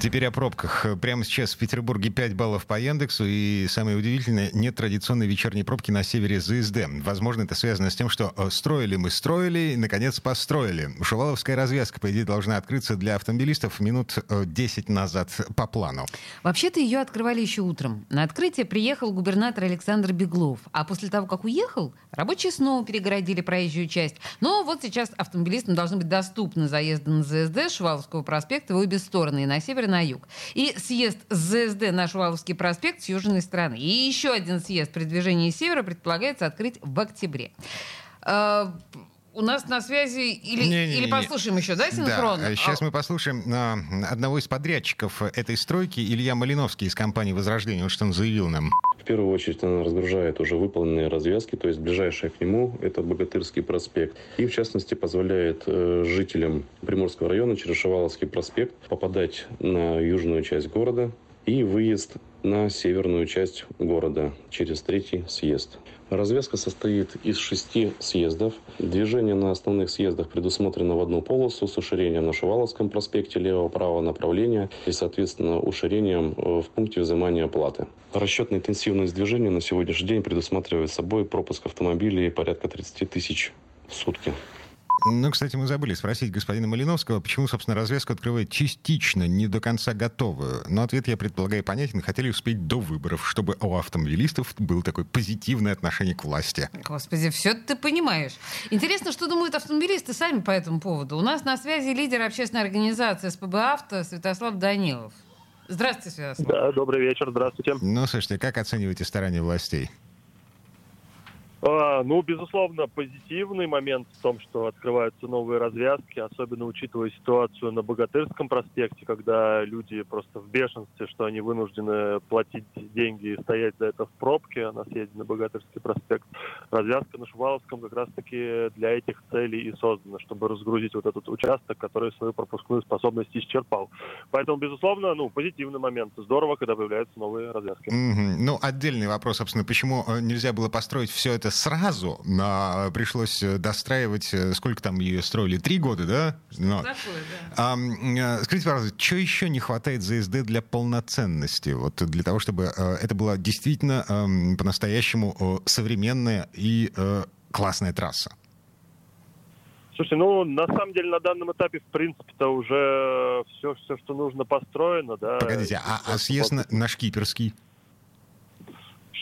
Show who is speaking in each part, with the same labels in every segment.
Speaker 1: Теперь о пробках. Прямо сейчас в Петербурге 5 баллов по Яндексу. И самое удивительное, нет традиционной вечерней пробки на севере ЗСД. Возможно, это связано с тем, что э, строили мы строили и, наконец, построили. Шуваловская развязка, по идее, должна открыться для автомобилистов минут 10 э, назад по плану.
Speaker 2: Вообще-то ее открывали еще утром. На открытие приехал губернатор Александр Беглов. А после того, как уехал, рабочие снова перегородили проезжую часть. Но вот сейчас автомобилистам должны быть доступны заезды на ЗСД Шуваловского проспекта в обе стороны. И на север севера на юг. И съезд ЗСД на Шуваловский проспект с южной стороны. И еще один съезд при движении севера предполагается открыть в октябре. У нас на связи или, не, не, или послушаем еще, да, синхрон?
Speaker 1: Да, сейчас а... мы послушаем а, одного из подрядчиков этой стройки, Илья Малиновский из компании «Возрождение». Вот что он заявил нам.
Speaker 3: В первую очередь она разгружает уже выполненные развязки, то есть ближайшая к нему это Богатырский проспект. И в частности позволяет э, жителям Приморского района через Шуваловский проспект попадать на южную часть города и выезд на северную часть города через третий съезд. Развязка состоит из шести съездов. Движение на основных съездах предусмотрено в одну полосу с уширением на Шуваловском проспекте левого-правого направления и, соответственно, уширением э, в пункте взимания оплаты. Расчетная интенсивность движения на сегодняшний день предусматривает собой пропуск автомобилей порядка 30 тысяч в сутки.
Speaker 1: Ну, кстати, мы забыли спросить господина Малиновского, почему, собственно, развязку открывает частично, не до конца готовую. Но ответ, я предполагаю, понятен. Хотели успеть до выборов, чтобы у автомобилистов было такое позитивное отношение к власти.
Speaker 2: Господи, все ты понимаешь. Интересно, что думают автомобилисты сами по этому поводу. У нас на связи лидер общественной организации СПБ «Авто» Святослав Данилов. Здравствуйте, Святослав.
Speaker 4: Да, добрый вечер, здравствуйте.
Speaker 1: Ну, слушайте, как оцениваете старания властей?
Speaker 4: А, ну, безусловно, позитивный момент в том, что открываются новые развязки, особенно учитывая ситуацию на Богатырском проспекте, когда люди просто в бешенстве, что они вынуждены платить деньги и стоять за это в пробке на съезде на Богатырский проспект. Развязка на Шуваловском как раз-таки для этих целей и создана, чтобы разгрузить вот этот участок, который свою пропускную способность исчерпал. Поэтому, безусловно, ну, позитивный момент. Здорово, когда появляются новые развязки.
Speaker 1: Mm-hmm. Ну, отдельный вопрос, собственно, почему э, нельзя было построить все это сразу, но пришлось э, достраивать, э, сколько там ее строили, три года, да? Но, Такое, да. А, скажите, пожалуйста, что еще не хватает ЗСД для полноценности? Вот для того, чтобы это была действительно по-настоящему современная и классная трасса?
Speaker 4: Слушайте, ну, на самом деле, на данном этапе, в принципе-то, уже все, все, что нужно, построено, да.
Speaker 1: Погодите, а, а съезд на, на Шкиперский?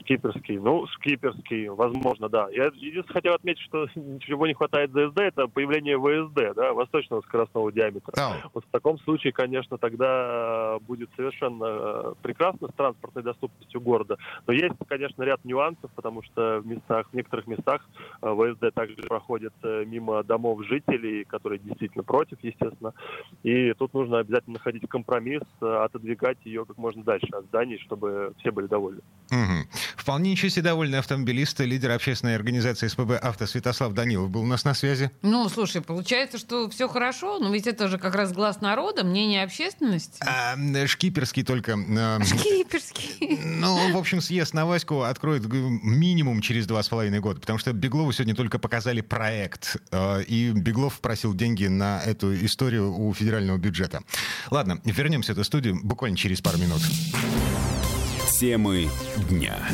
Speaker 4: Шкиперский. Ну, шкиперский, возможно, да. Я единственное хотел отметить, что ничего не хватает ЗСД, это появление ВСД, да, восточного скоростного диаметра. Oh. Вот в таком случае, конечно, тогда будет совершенно э, прекрасно с транспортной доступностью города. Но есть, конечно, ряд нюансов, потому что в местах, в некоторых местах э, ВСД также проходит э, мимо домов жителей, которые действительно против, естественно. И тут нужно обязательно находить компромисс, отодвигать ее как можно дальше от зданий, чтобы все были довольны.
Speaker 1: Угу. Вполне ничего себе довольный автомобилист, лидер общественной организации СПБ «Авто» Святослав Данилов был у нас на связи.
Speaker 2: Ну, слушай, получается, что все хорошо, но ведь это же как раз глаз народа, мнение общественности.
Speaker 1: А, шкиперский только... А,
Speaker 2: шкиперский.
Speaker 1: Ну, в общем, съезд на Ваську откроет минимум через два с половиной года, потому что Беглову сегодня только показали проект, а, и Беглов просил деньги на эту историю у федерального бюджета. Ладно, вернемся в эту студию буквально через пару минут.
Speaker 5: Темы дня.